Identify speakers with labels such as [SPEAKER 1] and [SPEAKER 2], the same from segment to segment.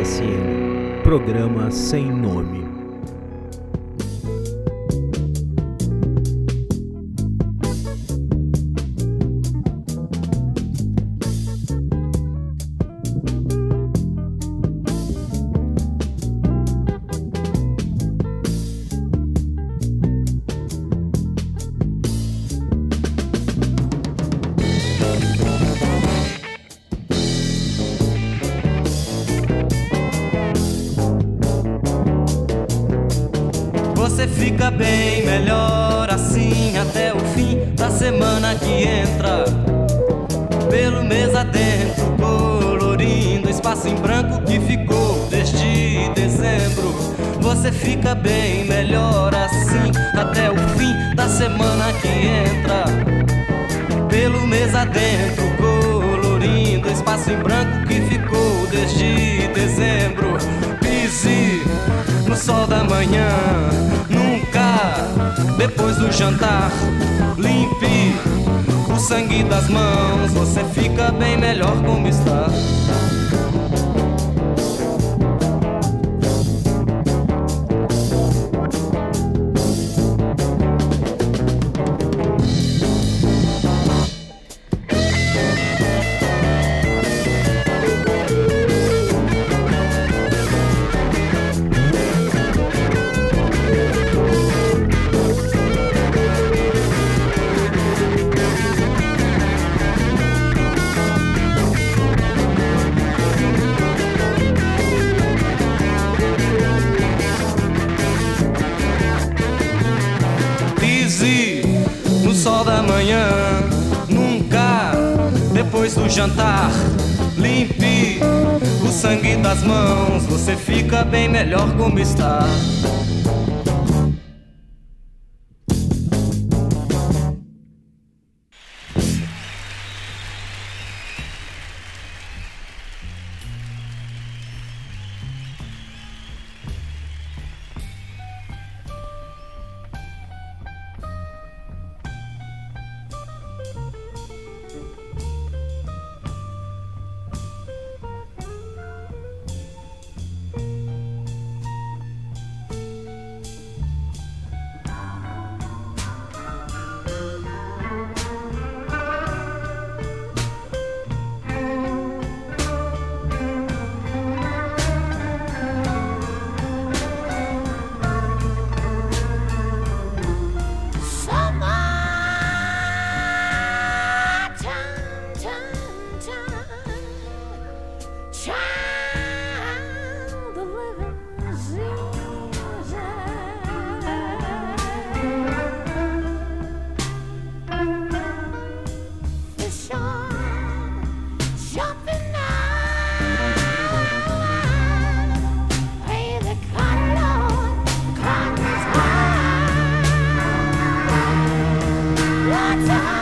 [SPEAKER 1] PSN Programa Sem Nome.
[SPEAKER 2] jantar. Limpe o sangue das mãos, você fica bem melhor como está.
[SPEAKER 3] time.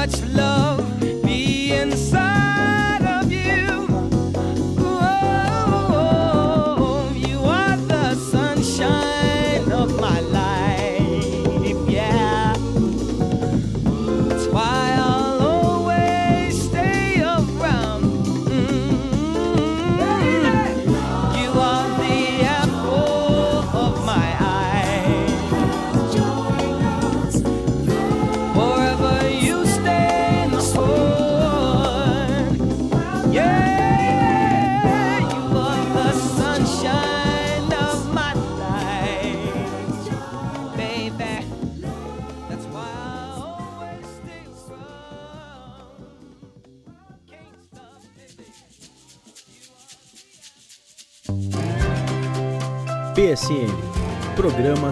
[SPEAKER 3] much love.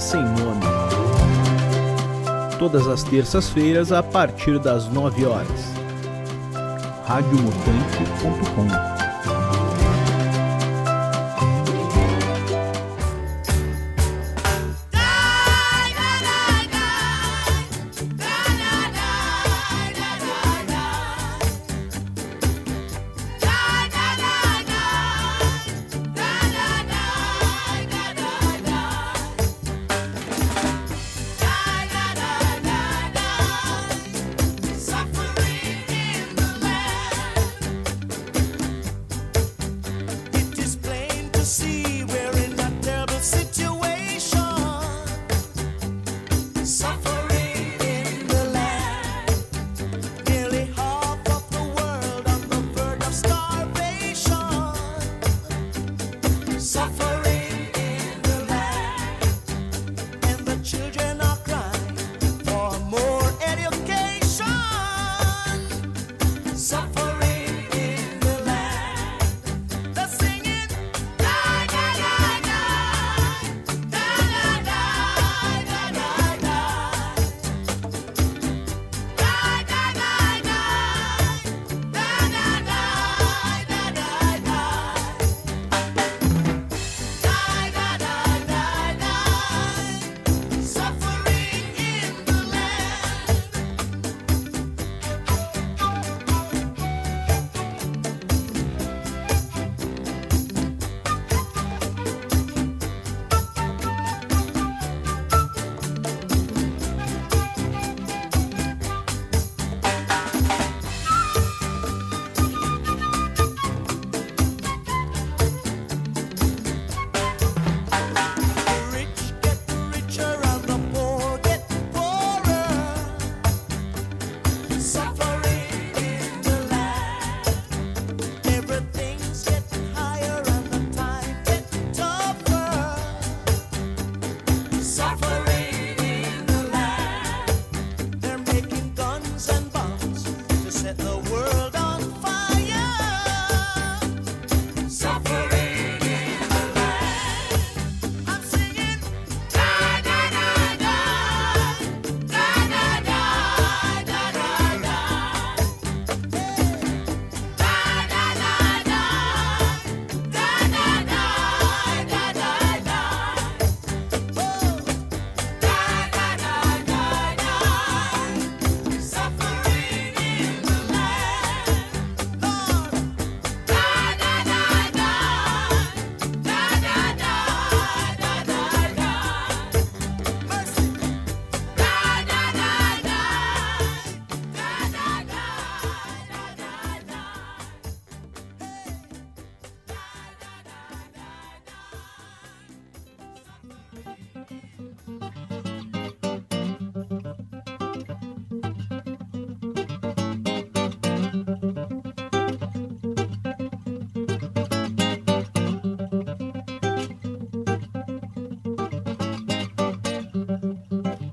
[SPEAKER 4] sem nome. Todas as terças-feiras a partir das 9 horas. radiomutante.com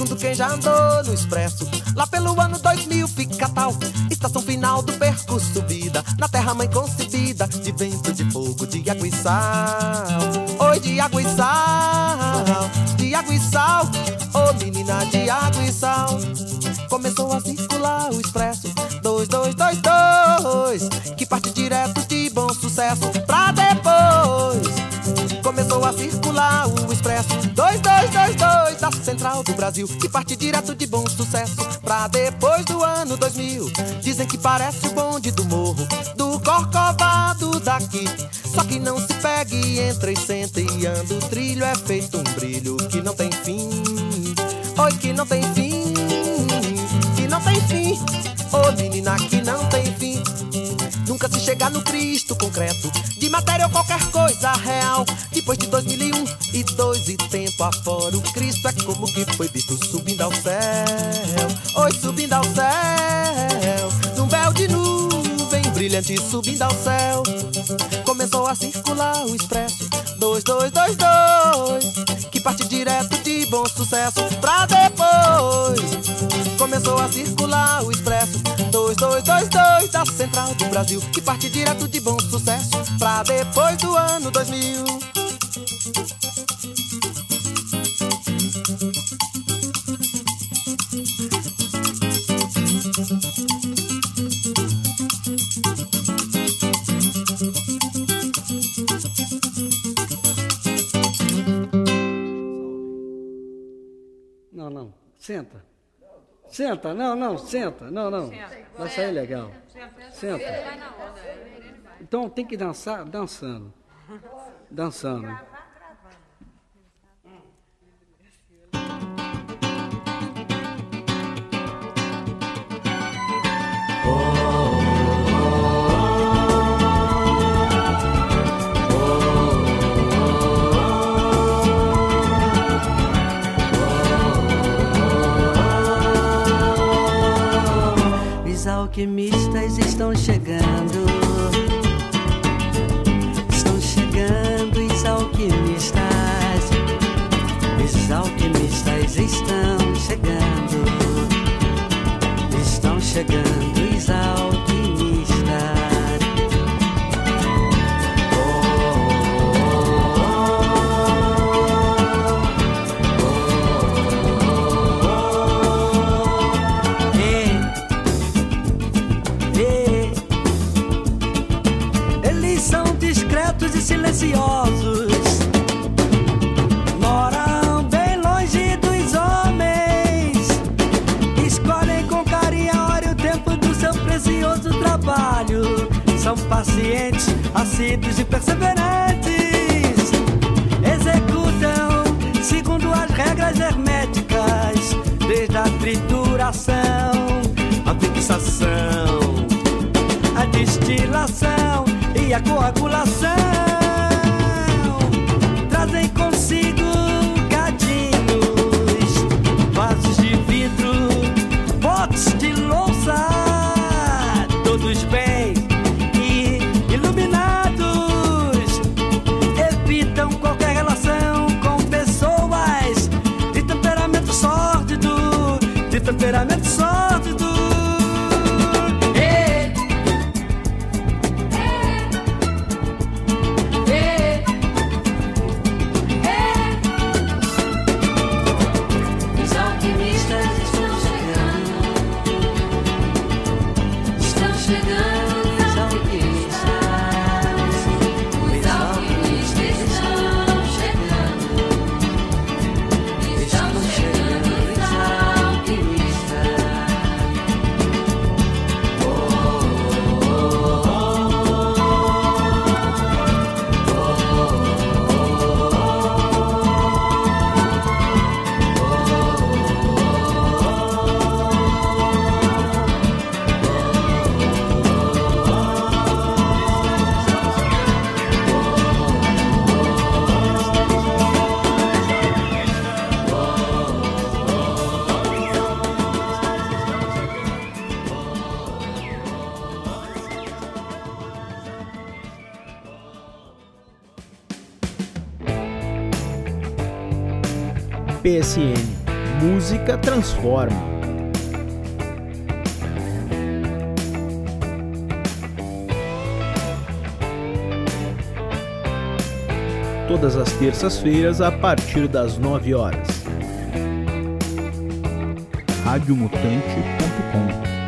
[SPEAKER 5] Segundo quem já andou no expresso. Lá pelo ano 2000 fica tal. Estação final do percurso vida. Na terra mãe concebida De vento, de fogo, de água e sal. Oi, de água e sal De água e sal. Ô menina de água e sal. Começou a circular o expresso. 2222 Que parte direto de bom sucesso. Pra depois Começou a circular o expresso. 2222 da Central do Brasil Que parte direto de bom sucesso. Pra depois do ano 2000 Dizem que parece o bonde do morro Do Corcovado daqui. Só que não se pegue, entra e senta e anda O trilho é feito um brilho que não tem fim. Oi, que não tem fim Que não tem fim. Ô menina, que não tem fim. Nunca se chega no Cristo concreto De matéria ou qualquer coisa real. Depois de 2001 e dois e afora O Cristo é como que foi visto subindo ao céu. Oi, subindo ao céu. Num véu de nuvem brilhante subindo ao céu. Começou a circular o expresso. 2222 Que parte direto de bom sucesso Pra depois. Começou a circular o expresso. 2222 da Central do Brasil. Que parte direto de bom sucesso Pra depois do ano 2000
[SPEAKER 6] Senta. Senta, não, não, senta. Não, não. Vai sair legal. Senta. Então tem que dançar dançando. Dançando.
[SPEAKER 7] Alquimistas estão chegando. Estão chegando os alquimistas. Os alquimistas estão chegando. Estão chegando os alquimistas. São pacientes, assíduos e perseverantes. Executam segundo as regras herméticas, desde a trituração, a fixação, a destilação e a coagulação.
[SPEAKER 3] PSN Música transforma. Todas as terças-feiras a partir das 9 horas. radiomutante.com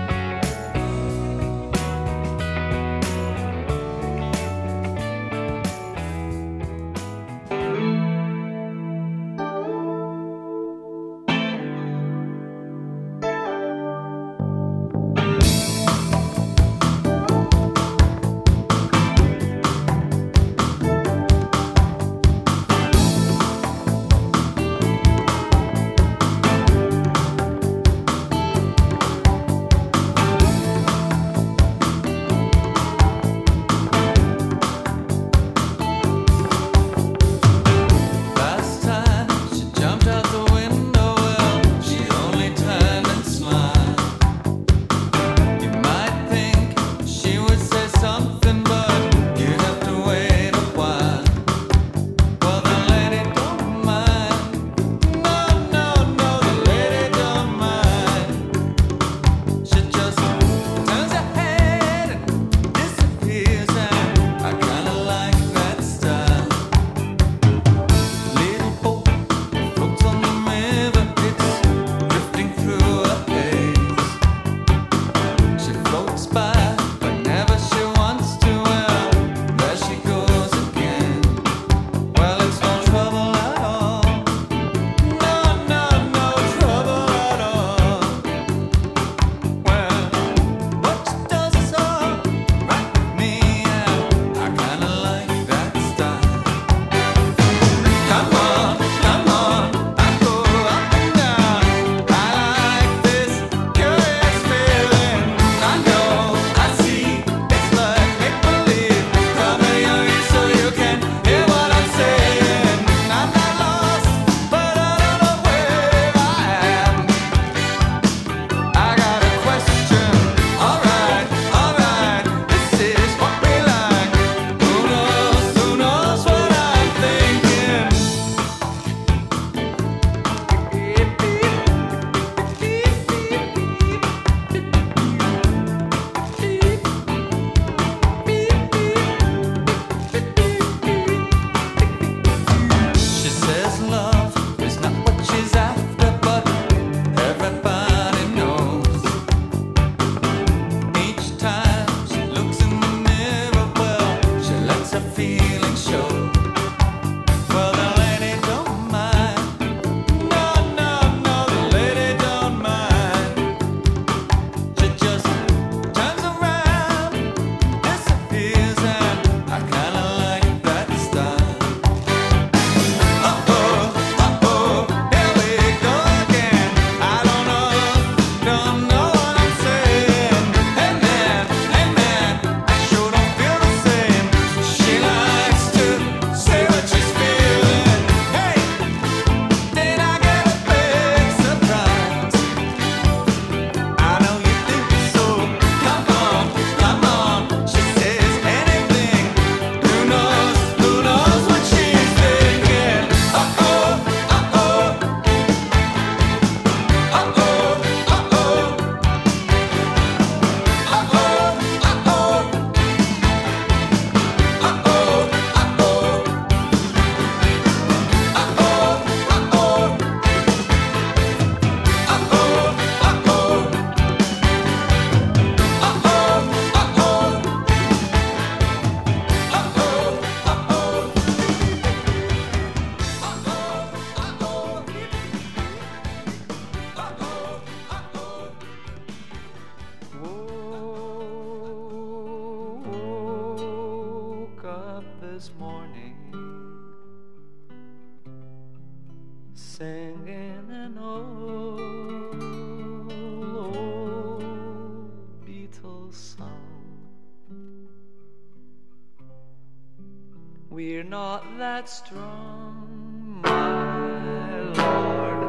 [SPEAKER 8] that strong, my Lord.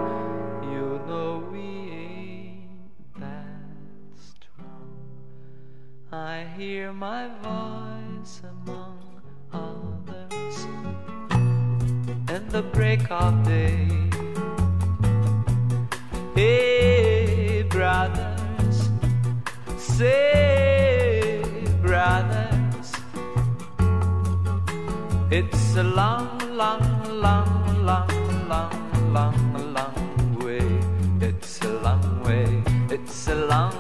[SPEAKER 8] You know we ain't that strong. I hear my voice among others in the break of day. Hey, brothers, say, brothers, it's a long, long, long, long, long, long, long way. It's a long way. It's a long.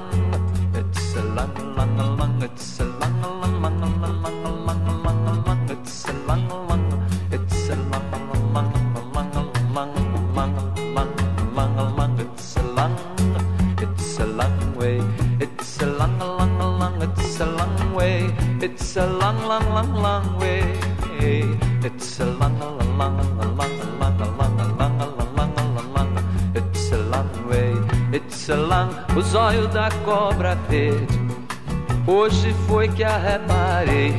[SPEAKER 8] It's a long, long, long. It's a long, long, long, long, long, long, long, long. It's a long, long. It's a long, long, long, long, long, long, long, long. It's a long. It's a long way. It's a long, long, long. It's a long way. It's a long, long, long, long. Etselan, o zóio da cobra verde. Hoje foi que a reparei.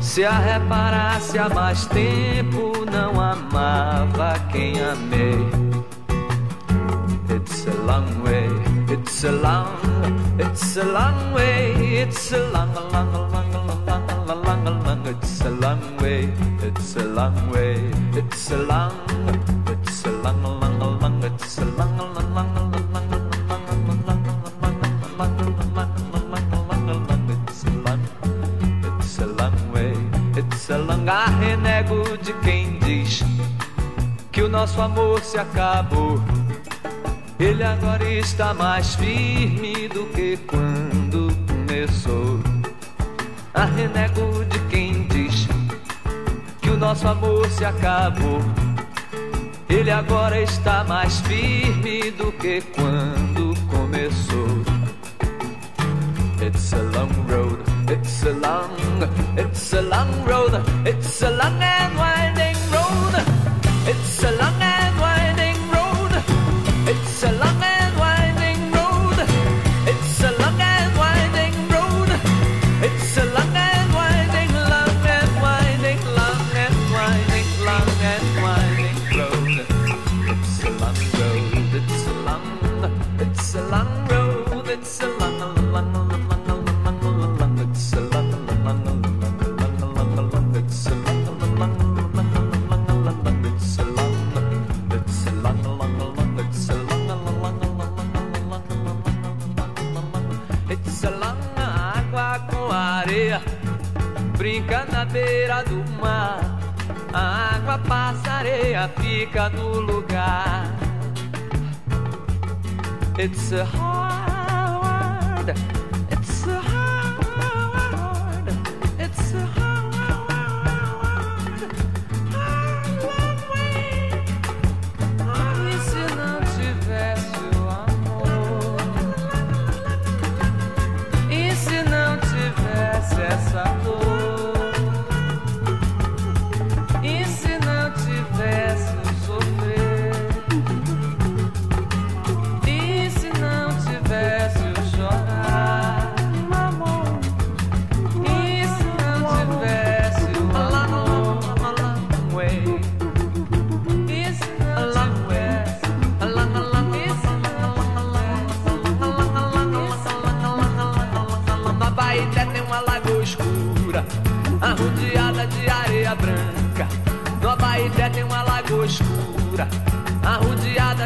[SPEAKER 8] Se a reparasse há mais tempo, não amava quem amei. It's a long way, it's a long, it's a long way, it's a long, long, long, long, long, long, long, it's a long way, it's a long way, it's a long, it's a long, long. Nosso amor se acabou. Ele agora está mais firme do que quando começou. A renego de quem diz que o nosso amor se acabou. Ele agora está mais firme do que quando começou. It's a long road, it's a long, it's a long road, it's a long and road. It's a long brinca na beira do mar. A água passa, areia fica no lugar. It's a hard,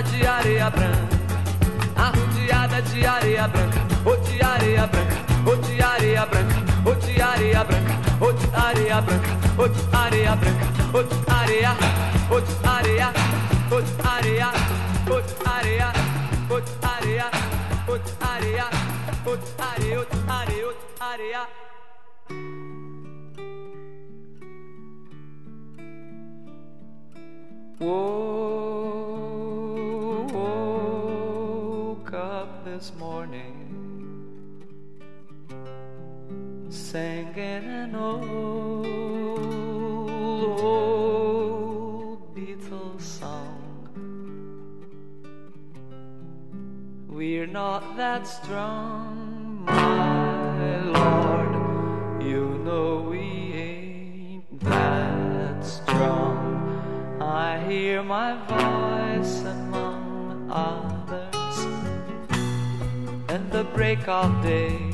[SPEAKER 8] de areia branca. Arrodeada de areia branca, ou de areia branca, ou de areia branca, ou de areia branca, ou de areia branca, ou de areia branca, ou de areia, ou de areia, ou de areia, ou de areia, ou de areia, ou de areia, ou de areia, ou de areia, ou de areia. Wo- up this morning singing an old, old Beatles song. We're not that strong, my lord. You know we ain't that strong. I hear my voice among us break of day.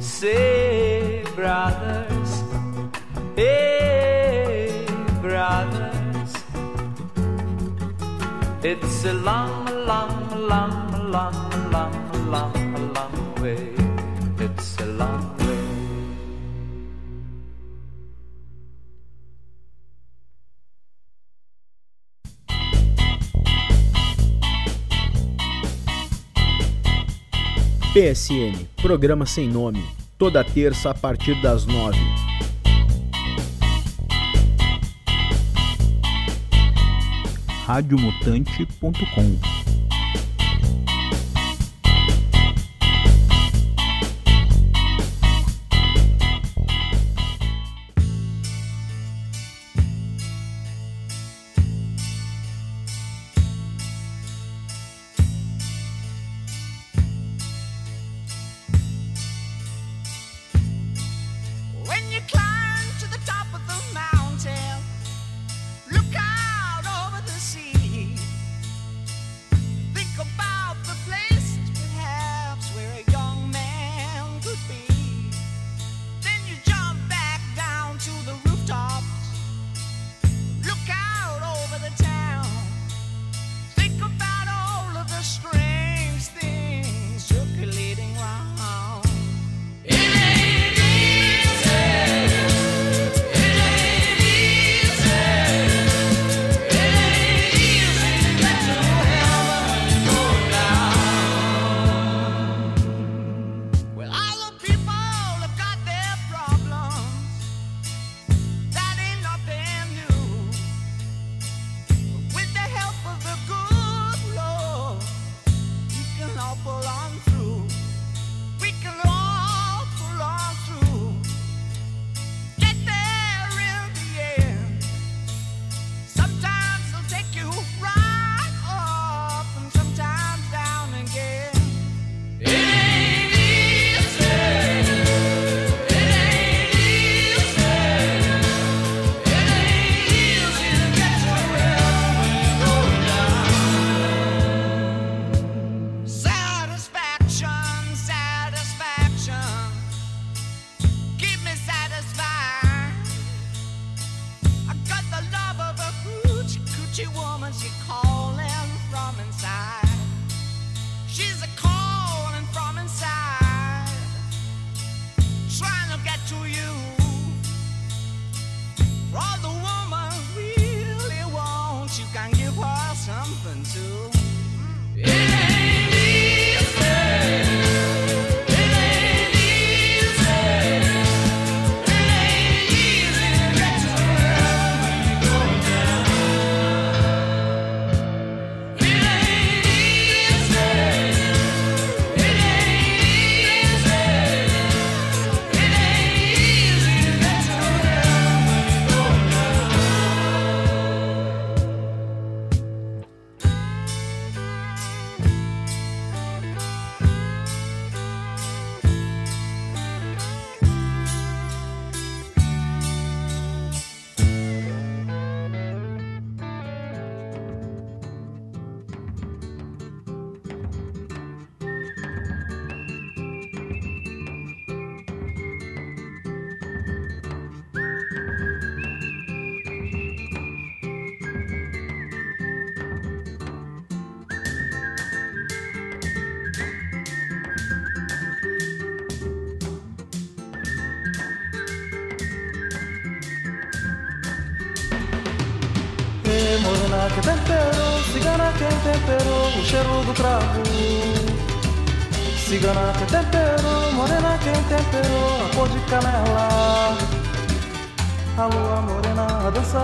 [SPEAKER 8] Say, brothers, hey, brothers, it's a long, long, long, long, long, long.
[SPEAKER 3] PSN, programa sem nome, toda terça a partir das nove. radiomutante.com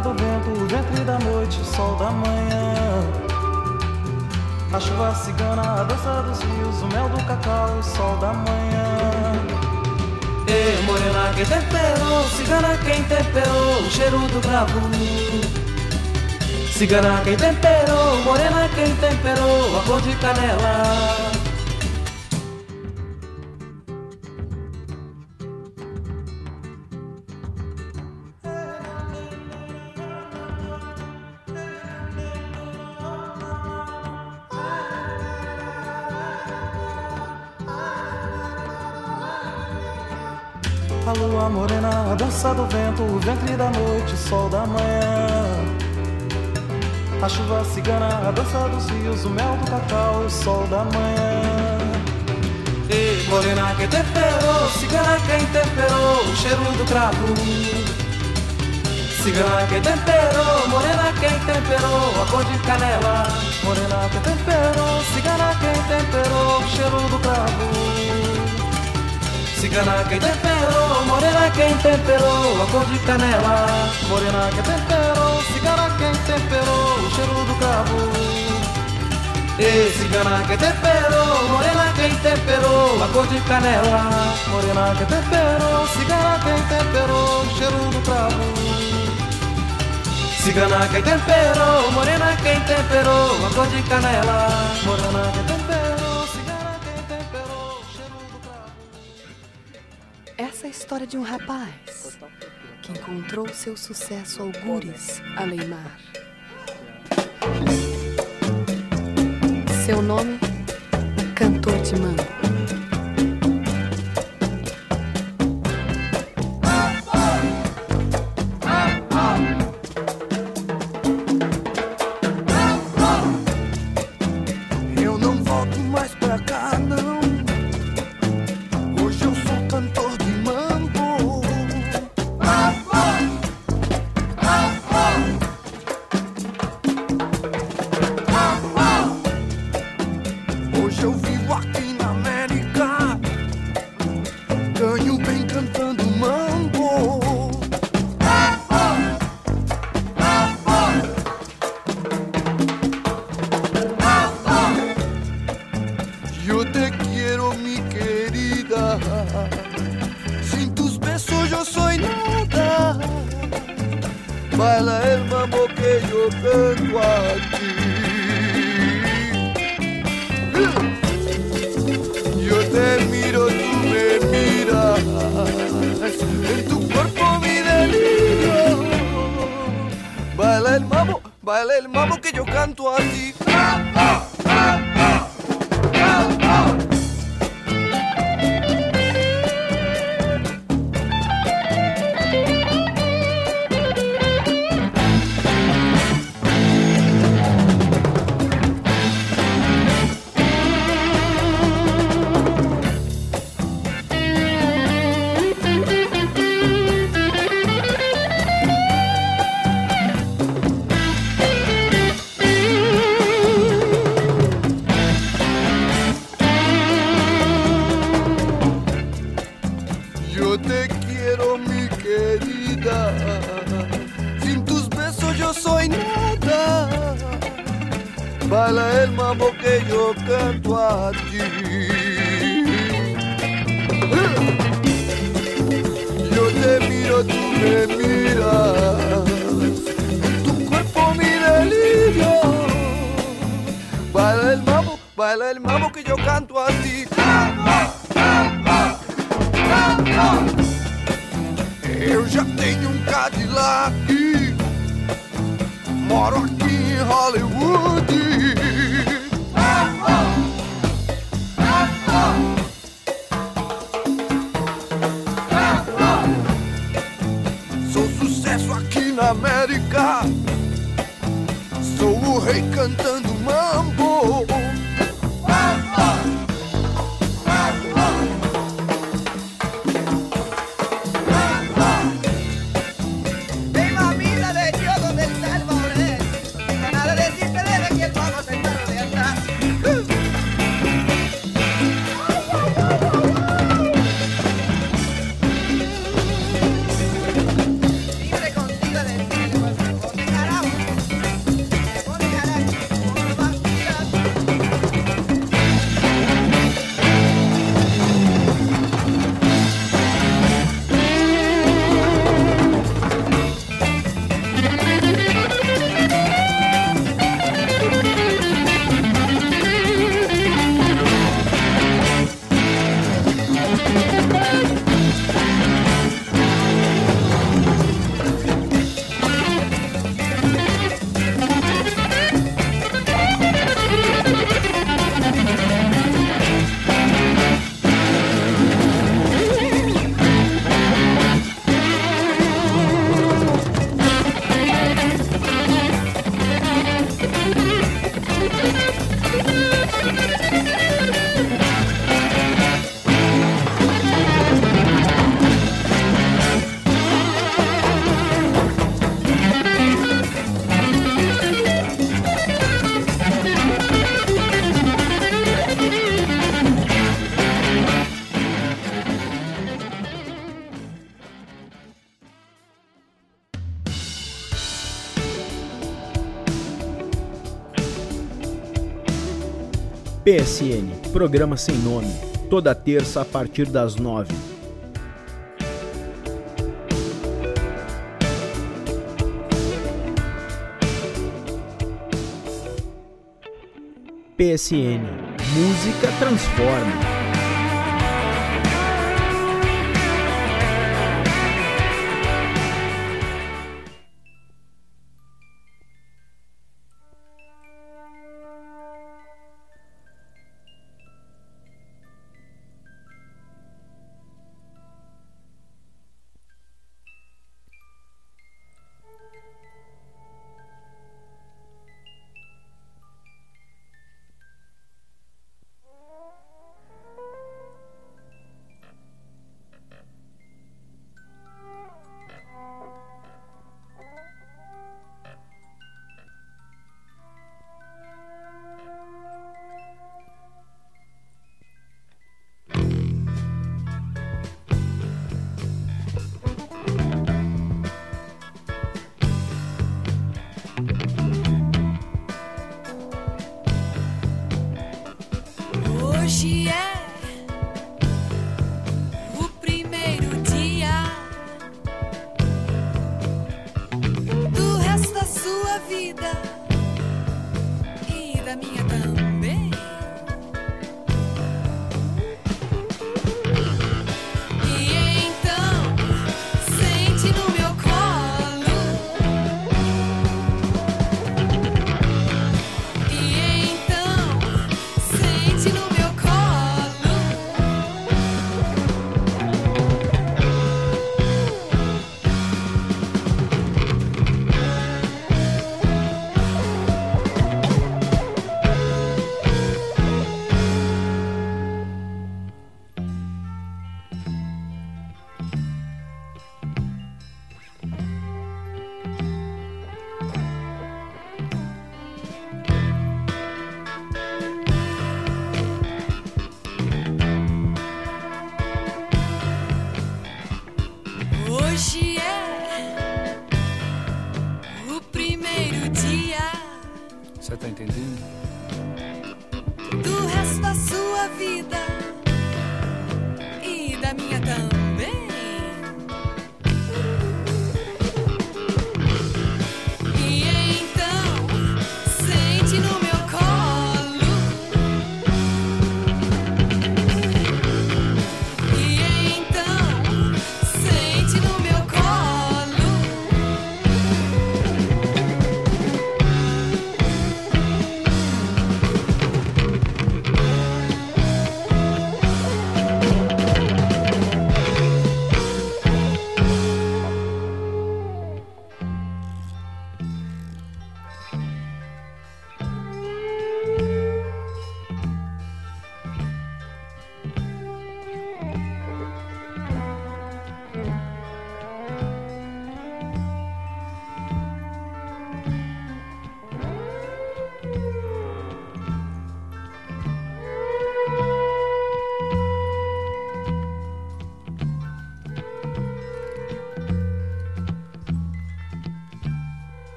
[SPEAKER 9] do vento, o ventre da noite, o sol da manhã. A chuva cigana, a dança dos rios, o mel do cacau, o sol da manhã. Ei, morena, quem temperou, cigana, quem temperou, o cheiro do bravo. Cigana, quem temperou, morena, quem temperou, a cor de canela. A lua morena, a dança do vento, o ventre da noite, o sol da manhã. A chuva cigana, a dança dos rios, o mel do cacau, o sol da manhã. Ei, morena que temperou, cigana quem temperou, o cheiro do cravo. Cigana que temperou, morena quem temperou, a cor de canela. Morena que temperou, cigana quem temperou, o cheiro do cravo. Cigana quem temperou, morena quem temperou, a cor de canela. Morena que temperou, cigana quem temperou, o cheiro do cravo. Ei, cigana que temperou, morena quem temperou, a cor de canela. Morena que temperou, cigana quem temperou, o cheiro do cravo. Cigana quem temperou, morena quem temperou, a cor de canela. Morena que
[SPEAKER 10] história de um rapaz que encontrou seu sucesso algures além mar. Seu nome, Cantor de Mango.
[SPEAKER 11] Me miras. Tu cuerpo mi delirio. Baila el mambo, baila el mambo que yo canto a ti. Eu já tenho um Cadillac Moro aqui em Hollywood cantando
[SPEAKER 12] PSN, programa sem nome, toda terça a partir das nove. PSN, música transforma.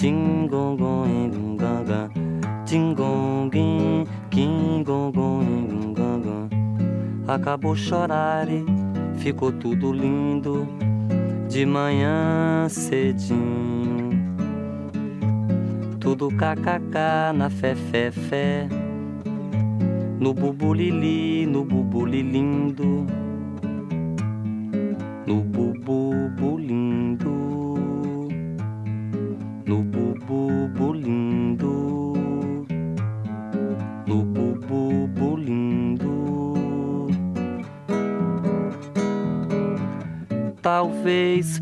[SPEAKER 13] King, tingong, going, gung, gaga. Tingong, king, king, go, going, gung, gaga. Acabou chorar e ficou tudo lindo de manhã cedinho. Tudo kkk na fé, fé, fé. No bubulili, no bubulilindo. No.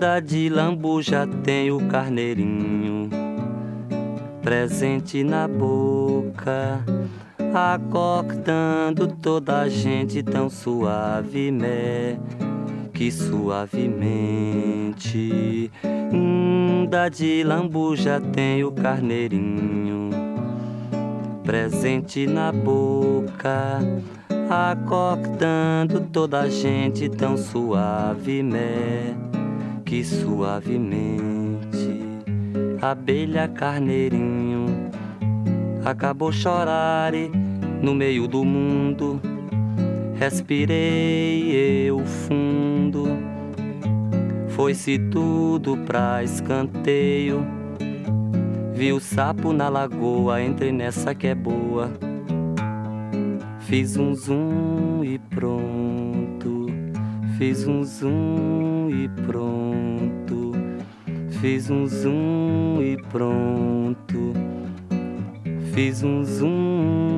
[SPEAKER 13] Da de lambuja tem o carneirinho presente na boca, acordando toda a gente tão suave, né? Que suavemente. Da de lambuja tem o carneirinho presente na boca, acordando toda a gente tão suave, né? Que suavemente, abelha carneirinho, acabou chorar e no meio do mundo, respirei eu fundo, foi-se tudo pra escanteio. Vi o sapo na lagoa, entrei nessa que é boa. Fiz um zoom e pronto. Fiz um zoom e pronto. Fiz um zoom e pronto. Fiz um zoom.